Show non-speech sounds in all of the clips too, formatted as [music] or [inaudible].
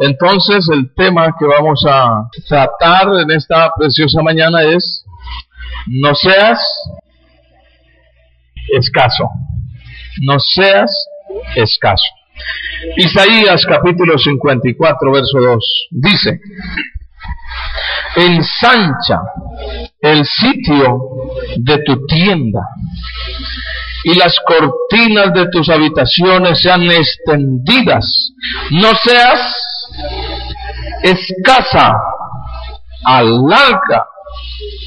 Entonces el tema que vamos a tratar en esta preciosa mañana es no seas escaso. No seas escaso. Isaías capítulo 54 verso 2 dice, ensancha el sitio de tu tienda y las cortinas de tus habitaciones sean extendidas. No seas escasa, alarga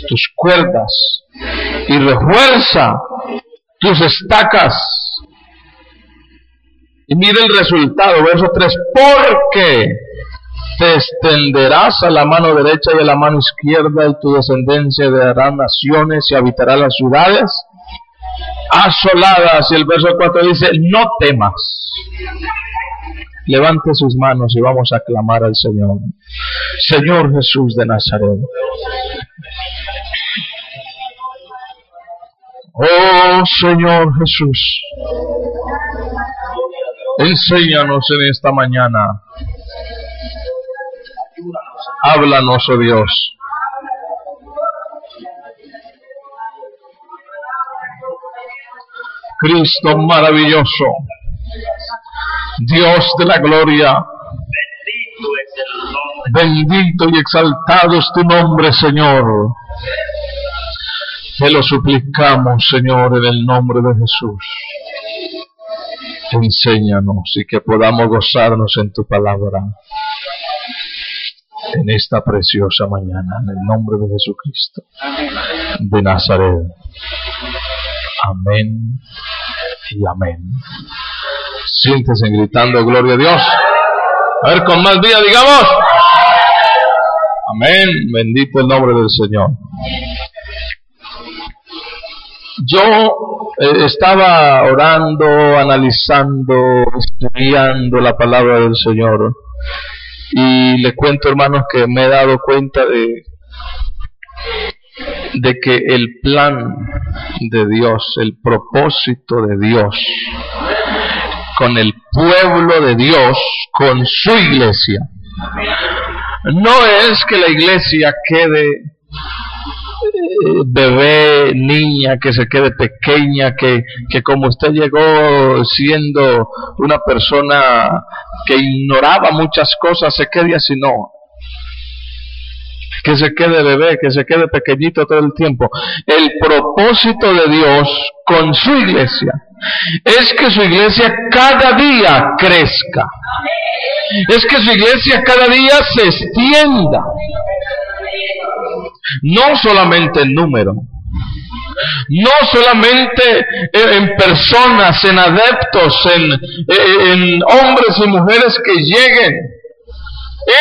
tus cuerdas y refuerza tus estacas. Y mire el resultado, verso 3, porque te extenderás a la mano derecha y a la mano izquierda y tu descendencia dará naciones y habitará las ciudades asoladas. Y el verso 4 dice, no temas. Levante sus manos y vamos a clamar al Señor. Señor Jesús de Nazaret. Oh Señor Jesús. Enséñanos en esta mañana. Háblanos, oh Dios. Cristo maravilloso, Dios de la gloria, bendito y exaltado es tu nombre, Señor. Te lo suplicamos, Señor, en el nombre de Jesús. Enséñanos y que podamos gozarnos en tu palabra en esta preciosa mañana, en el nombre de Jesucristo de Nazaret. Amén y amén. Siéntese gritando gloria a Dios. A ver, con más vida, digamos. Amén. Bendito el nombre del Señor. Yo eh, estaba orando, analizando, estudiando la palabra del Señor. Y le cuento, hermanos, que me he dado cuenta de, de que el plan de Dios, el propósito de Dios con el pueblo de Dios, con su iglesia, no es que la iglesia quede eh, bebé, niña, que se quede pequeña, que, que como usted llegó siendo una persona que ignoraba muchas cosas, se quede así, no que se quede bebé, que se quede pequeñito todo el tiempo. El propósito de Dios con su iglesia es que su iglesia cada día crezca. Es que su iglesia cada día se extienda. No solamente en número, no solamente en personas, en adeptos, en, en, hombres y mujeres que lleguen,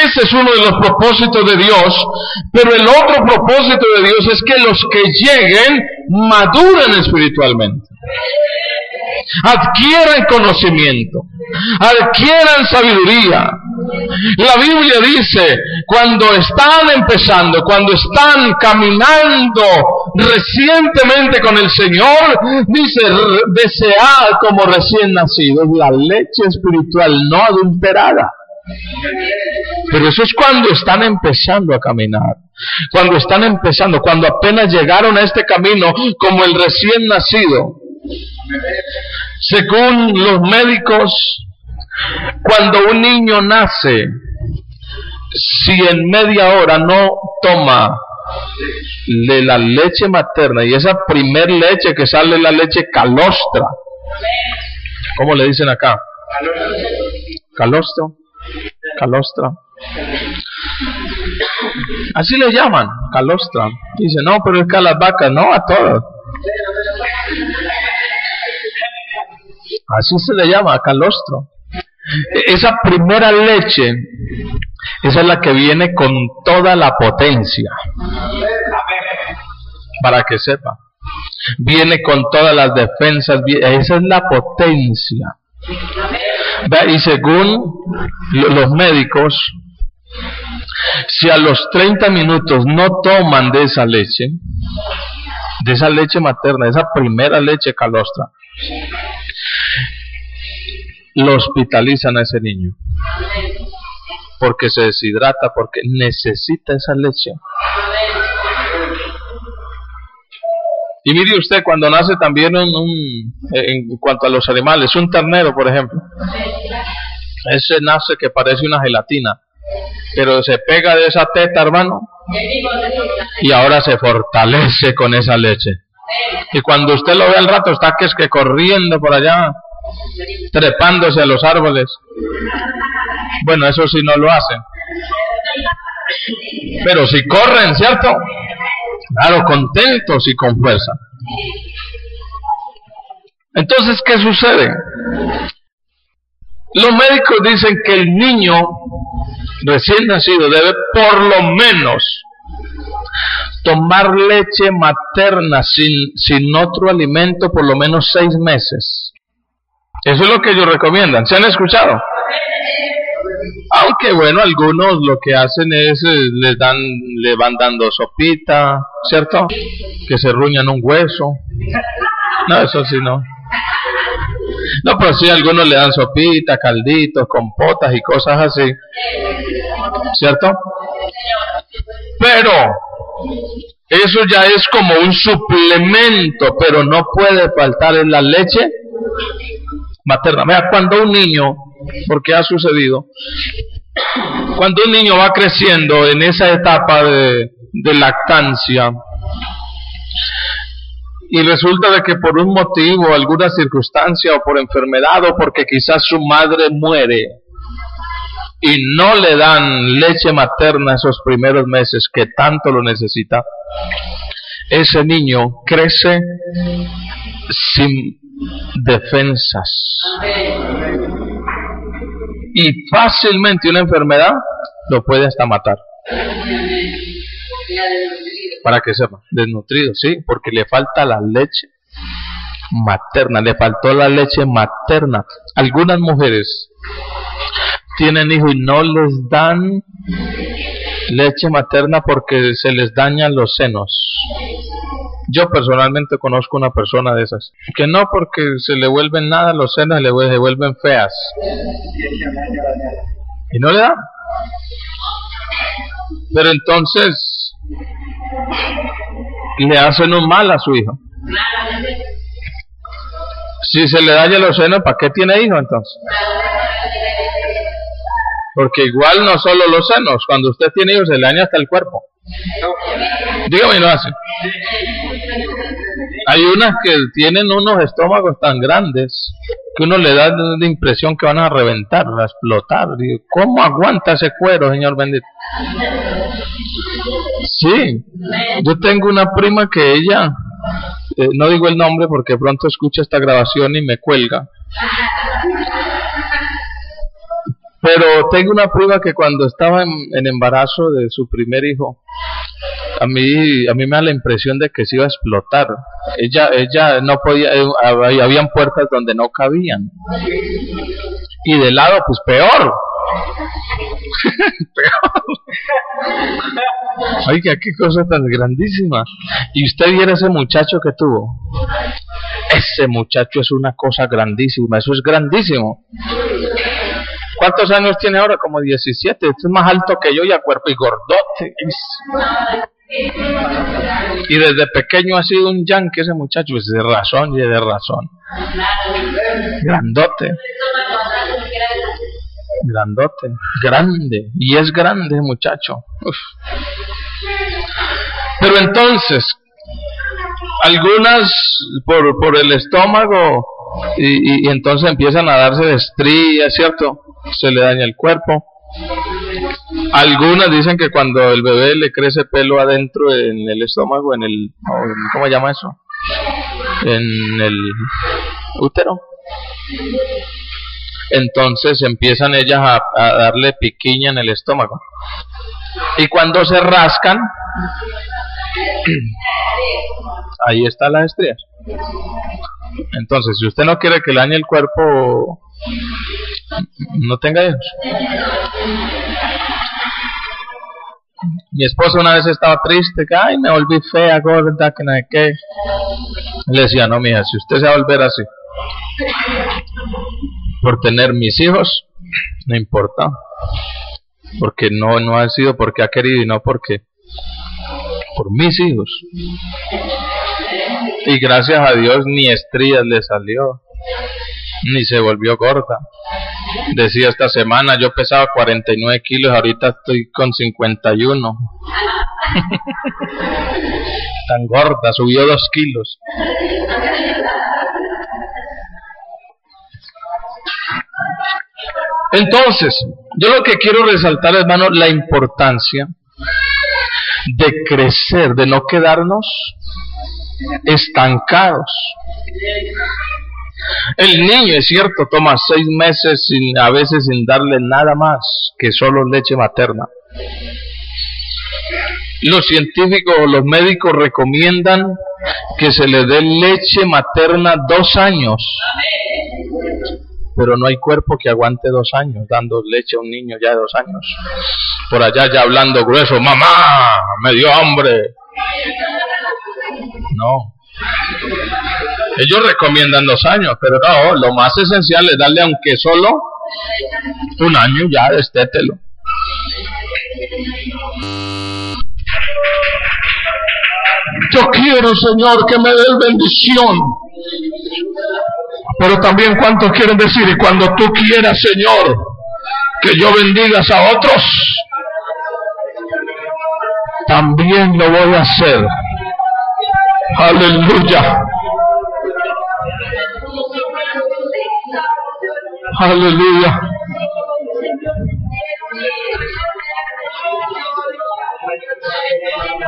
ese es uno de los propósitos de Dios, pero el otro propósito de Dios es que los que lleguen maduren espiritualmente, adquieran conocimiento, adquieran sabiduría. La Biblia dice, cuando están empezando, cuando están caminando recientemente con el Señor, dice, desead como recién nacidos la leche espiritual no adulterada. Pero eso es cuando están empezando a caminar, cuando están empezando, cuando apenas llegaron a este camino como el recién nacido. Según los médicos, cuando un niño nace, si en media hora no toma de la leche materna y esa primer leche que sale la leche calostra, ¿cómo le dicen acá? Calostro calostra. Así le llaman, calostra. Dice, no, pero es que no, a todas. Así se le llama, calostro. Esa primera leche, esa es la que viene con toda la potencia. Para que sepa. Viene con todas las defensas. Esa es la potencia. Y según los médicos, si a los 30 minutos no toman de esa leche, de esa leche materna, esa primera leche calostra, lo hospitalizan a ese niño. Porque se deshidrata, porque necesita esa leche. Y mire usted, cuando nace también un, en cuanto a los animales, un ternero, por ejemplo, ese nace que parece una gelatina, pero se pega de esa teta, hermano, y ahora se fortalece con esa leche. Y cuando usted lo ve al rato, está que es que corriendo por allá, trepándose a los árboles. Bueno, eso sí no lo hacen. Pero si corren, ¿cierto? Claro, contentos y con fuerza. Entonces, ¿qué sucede? Los médicos dicen que el niño recién nacido debe por lo menos tomar leche materna sin, sin otro alimento por lo menos seis meses. Eso es lo que ellos recomiendan. ¿Se han escuchado? Aunque bueno, algunos lo que hacen es eh, le dan, le van dando sopita, ¿cierto? Que se ruñan un hueso. No, eso sí no. No, pero sí, algunos le dan sopita, calditos, compotas y cosas así. ¿Cierto? Pero eso ya es como un suplemento, pero no puede faltar en la leche materna. Vea, cuando un niño, porque ha sucedido, cuando un niño va creciendo en esa etapa de, lactancia, y resulta de que por un motivo, alguna circunstancia o por enfermedad o porque quizás su madre muere y no le dan leche materna esos primeros meses que tanto lo necesita, ese niño crece sin defensas. Y fácilmente una enfermedad lo puede hasta matar. Para que sepa, desnutrido, sí, porque le falta la leche materna, le faltó la leche materna. Algunas mujeres tienen hijos y no les dan leche materna porque se les dañan los senos. Yo personalmente conozco una persona de esas. Que no porque se le vuelven nada los senos, le vuelven feas. Y no le dan. Pero entonces le hacen un mal a su hijo. Si se le daña los senos, ¿para qué tiene hijo entonces? Porque igual no solo los senos, cuando usted tiene hijos se le daña hasta el cuerpo. Dígame, no hace. Hay unas que tienen unos estómagos tan grandes que uno le da la impresión que van a reventar, a explotar. ¿Cómo aguanta ese cuero, Señor bendito? Sí, yo tengo una prima que ella, eh, no digo el nombre porque pronto escucha esta grabación y me cuelga. Pero tengo una prima que cuando estaba en embarazo de su primer hijo, a mí a mí me da la impresión de que se iba a explotar. Ella ella no podía eh, habían puertas donde no cabían. Y de lado pues peor. [laughs] peor. Oiga, qué cosa tan grandísima. Y usted viera ese muchacho que tuvo. Ese muchacho es una cosa grandísima, eso es grandísimo. ¿Cuántos años tiene ahora? Como 17. Este es más alto que yo y a cuerpo y gordote. Y desde pequeño ha sido un yankee ese muchacho, es de razón y de razón. Grandote. Grandote, grande. Y es grande muchacho. Pero entonces, algunas por, por el estómago y, y, entonces empiezan a darse de estrías, ¿cierto? Se le daña el cuerpo. Algunas dicen que cuando el bebé le crece pelo adentro en el estómago, en el, ¿cómo se llama eso? En el útero. entonces empiezan ellas a, darle piquiña en el estómago. Y cuando se rascan, [clears throat] ahí está las estrías. Entonces, si usted no quiere que le dañe el cuerpo, no tenga hijos. Mi esposa una vez estaba triste, que ay, me volví fea, gorda, que no sé qué. Le decía, no, mija, si usted se va a volver así, por tener mis hijos, no importa. Porque no, no ha sido porque ha querido y no porque por mis hijos. Y gracias a Dios ni estrías le salió, ni se volvió gorda. Decía esta semana, yo pesaba 49 kilos, ahorita estoy con 51. [laughs] Tan gorda, subió 2 kilos. Entonces, yo lo que quiero resaltar, hermano, la importancia de crecer, de no quedarnos estancados. El niño, es cierto, toma seis meses sin, a veces sin darle nada más que solo leche materna. Los científicos o los médicos recomiendan que se le dé leche materna dos años. Pero no hay cuerpo que aguante dos años dando leche a un niño ya de dos años. Por allá ya hablando grueso, mamá, me dio hambre. No. Ellos recomiendan dos años, pero no, lo más esencial es darle aunque solo un año ya, estételo. Yo quiero, Señor, que me des bendición. Pero también cuánto quieren decir, y cuando tú quieras, Señor, que yo bendigas a otros, también lo voy a hacer. Aleluya. Aleluya.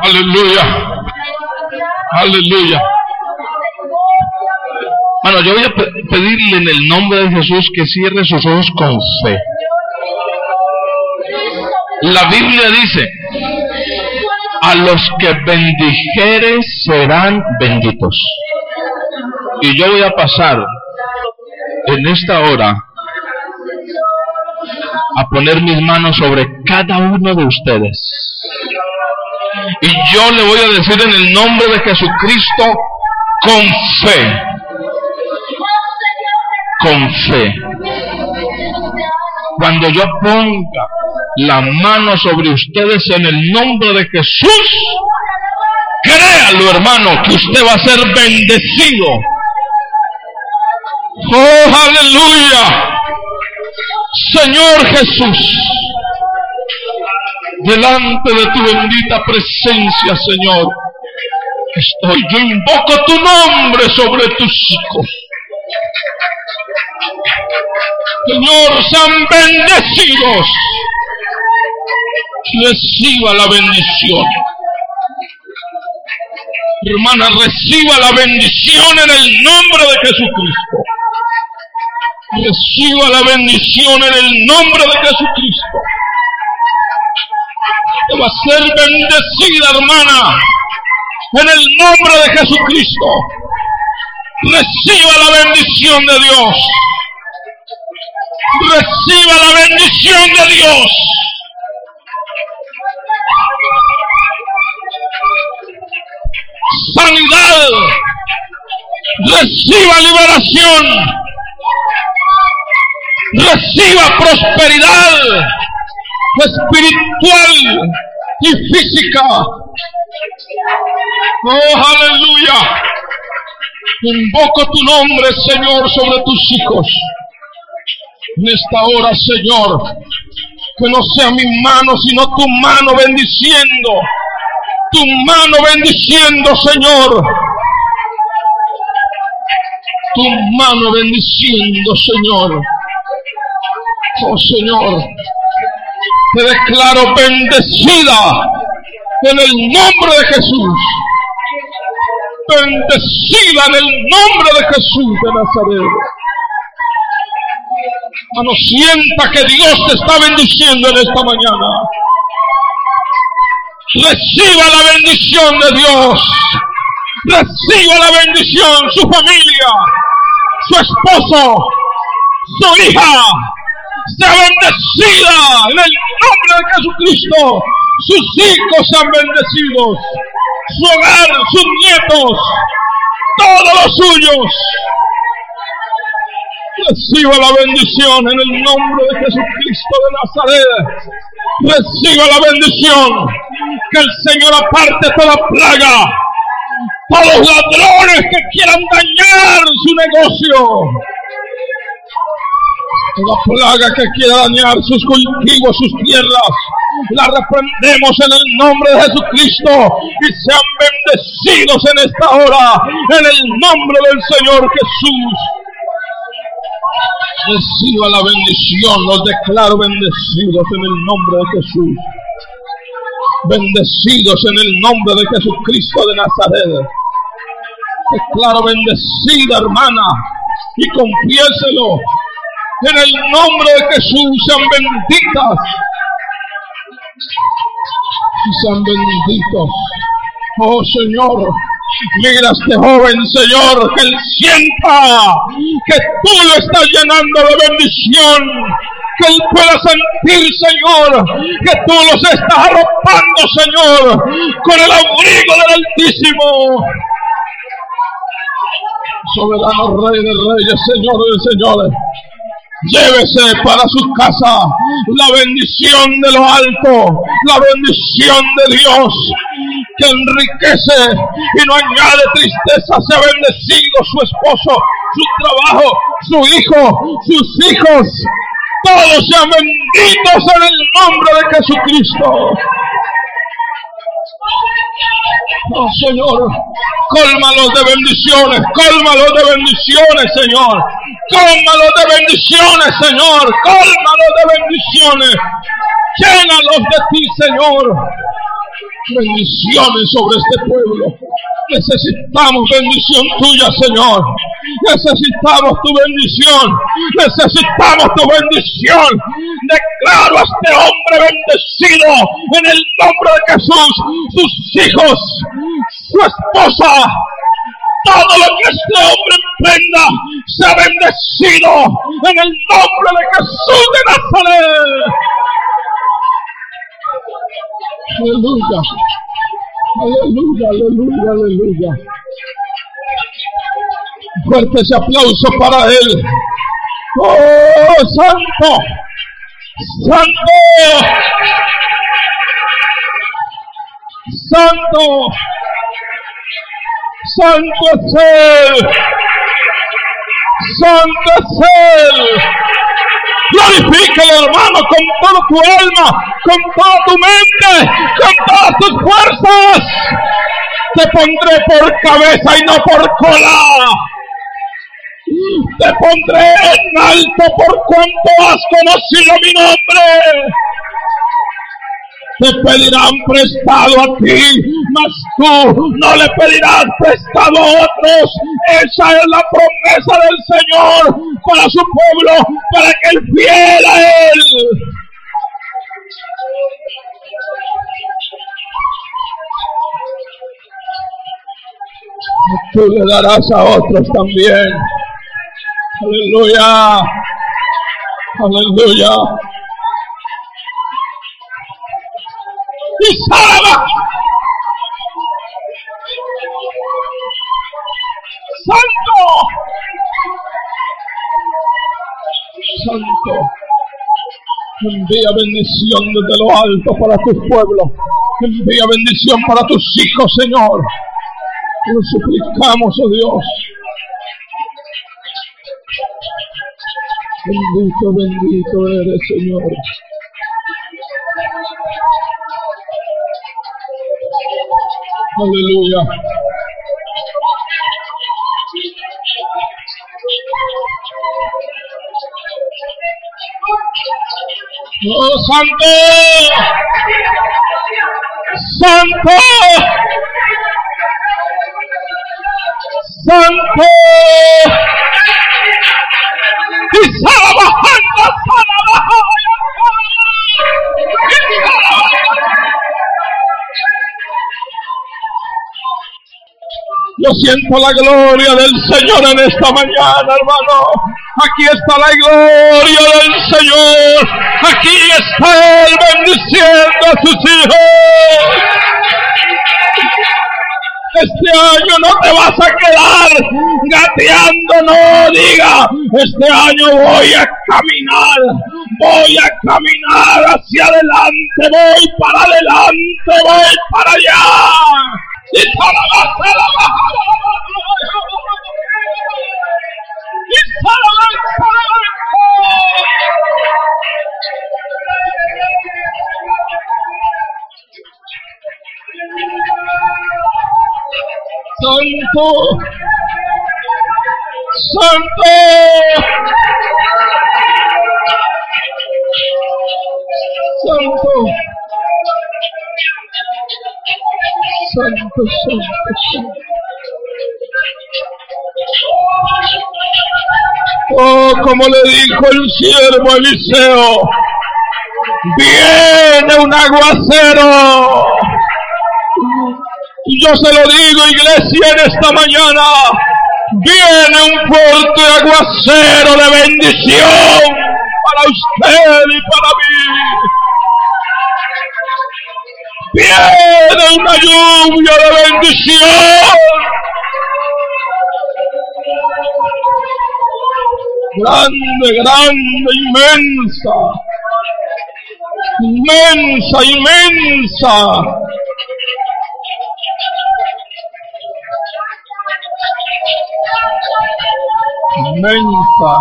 Aleluya. Aleluya. Bueno, yo voy a pedirle en el nombre de Jesús que cierre sus ojos con fe. La Biblia dice, a los que bendijeres serán benditos. Y yo voy a pasar en esta hora a poner mis manos sobre cada uno de ustedes. Y yo le voy a decir en el nombre de Jesucristo con fe. Con fe. Cuando yo ponga la mano sobre ustedes en el nombre de Jesús, créalo hermano que usted va a ser bendecido. Oh, aleluya. Señor Jesús, delante de tu bendita presencia, Señor, estoy, yo invoco tu nombre sobre tus hijos. Señor, sean bendecidos. Reciba la bendición. Hermana, reciba la bendición en el nombre de Jesucristo. Reciba la bendición en el nombre de Jesucristo. Te va a ser bendecida, hermana, en el nombre de Jesucristo. Reciba la bendición de Dios. Reciba la bendición de Dios. Sanidad. Reciba liberación reciba prosperidad espiritual y física. Oh, aleluya. Invoco tu nombre, Señor, sobre tus hijos. En esta hora, Señor, que no sea mi mano, sino tu mano bendiciendo. Tu mano bendiciendo, Señor. Tu mano bendiciendo, Señor. Oh Señor, te declaro bendecida en el nombre de Jesús. Bendecida en el nombre de Jesús de Nazaret. Hermano, sienta que Dios te está bendiciendo en esta mañana. Reciba la bendición de Dios. Reciba la bendición, su familia, su esposo, su hija, sea bendecida en el nombre de Jesucristo. Sus hijos sean bendecidos, su hogar, sus nietos, todos los suyos. Reciba la bendición en el nombre de Jesucristo de Nazaret. Reciba la bendición. Que el Señor aparte toda plaga. Todos los ladrones que quieran dañar su negocio. Toda plaga que quiera dañar sus cultivos, sus tierras, la reprendemos en el nombre de Jesucristo y sean bendecidos en esta hora, en el nombre del Señor Jesús. Reciba la bendición, los declaro bendecidos en el nombre de Jesús. Bendecidos en el nombre de Jesucristo de Nazaret. Declaro bendecida hermana y confiéselo. En el nombre de Jesús sean benditas. Y sean benditos. Oh Señor, Mira este joven, Señor, que él sienta que tú lo estás llenando de bendición. Que él pueda sentir, Señor, que tú los estás arropando, Señor, con el abrigo del Altísimo. Soberano Rey de Reyes, Señor de Señores. Llévese para su casa la bendición de lo alto, la bendición de Dios que enriquece y no añade tristeza. Se ha bendecido su esposo, su trabajo, su hijo, sus hijos. Todos sean benditos en el nombre de Jesucristo. Oh Señor, cólmalos de bendiciones, cólmalos de bendiciones, Señor. Cólmalos de bendiciones, Señor. Cólmalos de bendiciones. Llénalos de ti, Señor. Bendiciones sobre este pueblo. Necesitamos bendición tuya, Señor. Necesitamos tu bendición. Necesitamos tu bendición. Declaro a este hombre bendecido en el nombre de Jesús. Sus hijos, su esposa, todo lo que este hombre emprenda sea bendecido en el nombre de Jesús de Nazaret. Aleluya. Aleluya, aleluya, aleluya. Fuerte ese aplauso para él. Oh, santo. Santo. Santo. Santo es Él. Santo es Él. Glorifícalo, hermano, con toda tu alma, con toda tu mente, con todas tus fuerzas. Te pondré por cabeza y no por cola. Te pondré en alto por cuanto has conocido mi nombre te pedirán prestado a ti, mas tú no le pedirás prestado a otros. Esa es la promesa del Señor para su pueblo, para que él fiel a él. Tú le darás a otros también. Aleluya. Aleluya. Y Santo. Santo. Envía bendición desde lo alto para tu pueblo. Envía bendición para tus hijos, Señor. Lo suplicamos, oh Dios. Bendito, bendito eres, Señor. Aleluya. Oh, santo. Santo. Santo. Y salabajando, Yo siento la gloria del Señor en esta mañana, hermano. Aquí está la gloria del Señor. Aquí está Él bendiciendo a sus hijos. Este año no te vas a quedar gateando, no diga, este año voy a caminar, voy a caminar hacia adelante, voy para adelante, voy para allá. 你跑了吗？跑了吗？跑了吗？你跑了吗？跑了吗？神父，神。Santo, Santo, Santo. Oh, como le dijo el siervo Eliseo, viene un aguacero. Yo se lo digo, iglesia, en esta mañana, viene un fuerte aguacero de bendición para usted y para mí. Viene una lluvia de bendición. Grande, grande, inmensa. Inmensa, inmensa. Inmensa.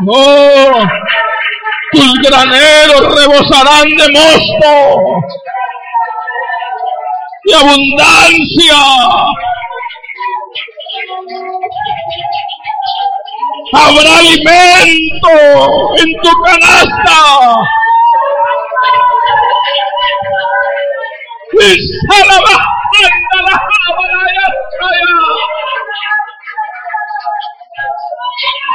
No, tus graneros rebosarán de mosto y abundancia. Habrá alimento en tu canasta. Y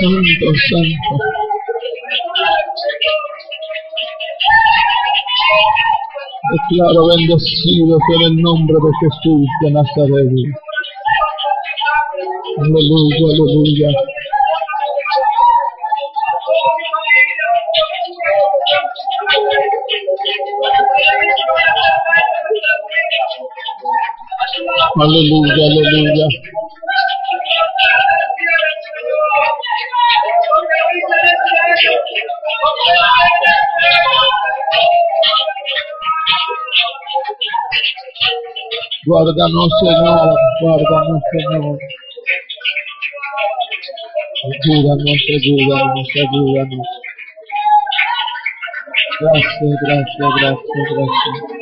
Santo. Santo. Declaro bendecido por el nombre de Jesús de Nazaret. Aleluya, aleluya. Aleluya, aleluya. Guárdanos, Señor, guárdanos, Señor. Ayúdanos, ayúdanos, ayúdanos. Gracias, gracias, gracias, gracias.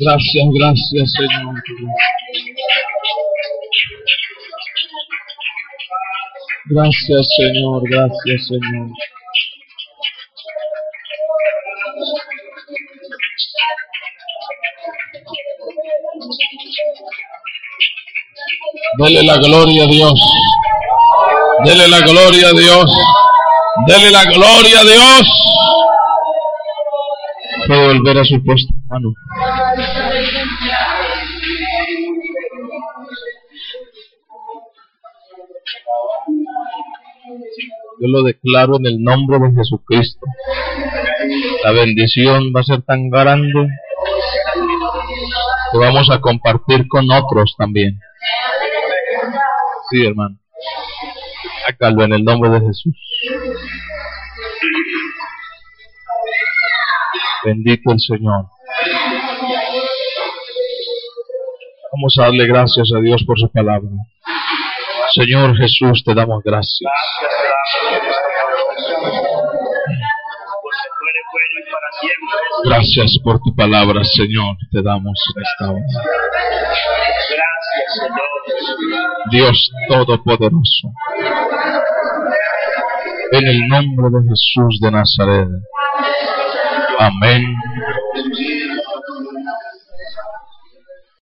Gracias, gracias, Señor. Gracias, Señor, gracias, Señor. Dele la gloria a Dios. Dele la gloria a Dios. Dele la gloria a Dios. Puede volver a su puesto, hermano. Yo lo declaro en el nombre de Jesucristo. La bendición va a ser tan grande que vamos a compartir con otros también. Sí, hermano. Sácalo en el nombre de Jesús. Bendito el Señor. Vamos a darle gracias a Dios por su palabra. Señor Jesús, te damos gracias. Gracias por tu palabra, Señor, te damos en esta hora. Gracias. Dios Todopoderoso. En el nombre de Jesús de Nazaret. Amén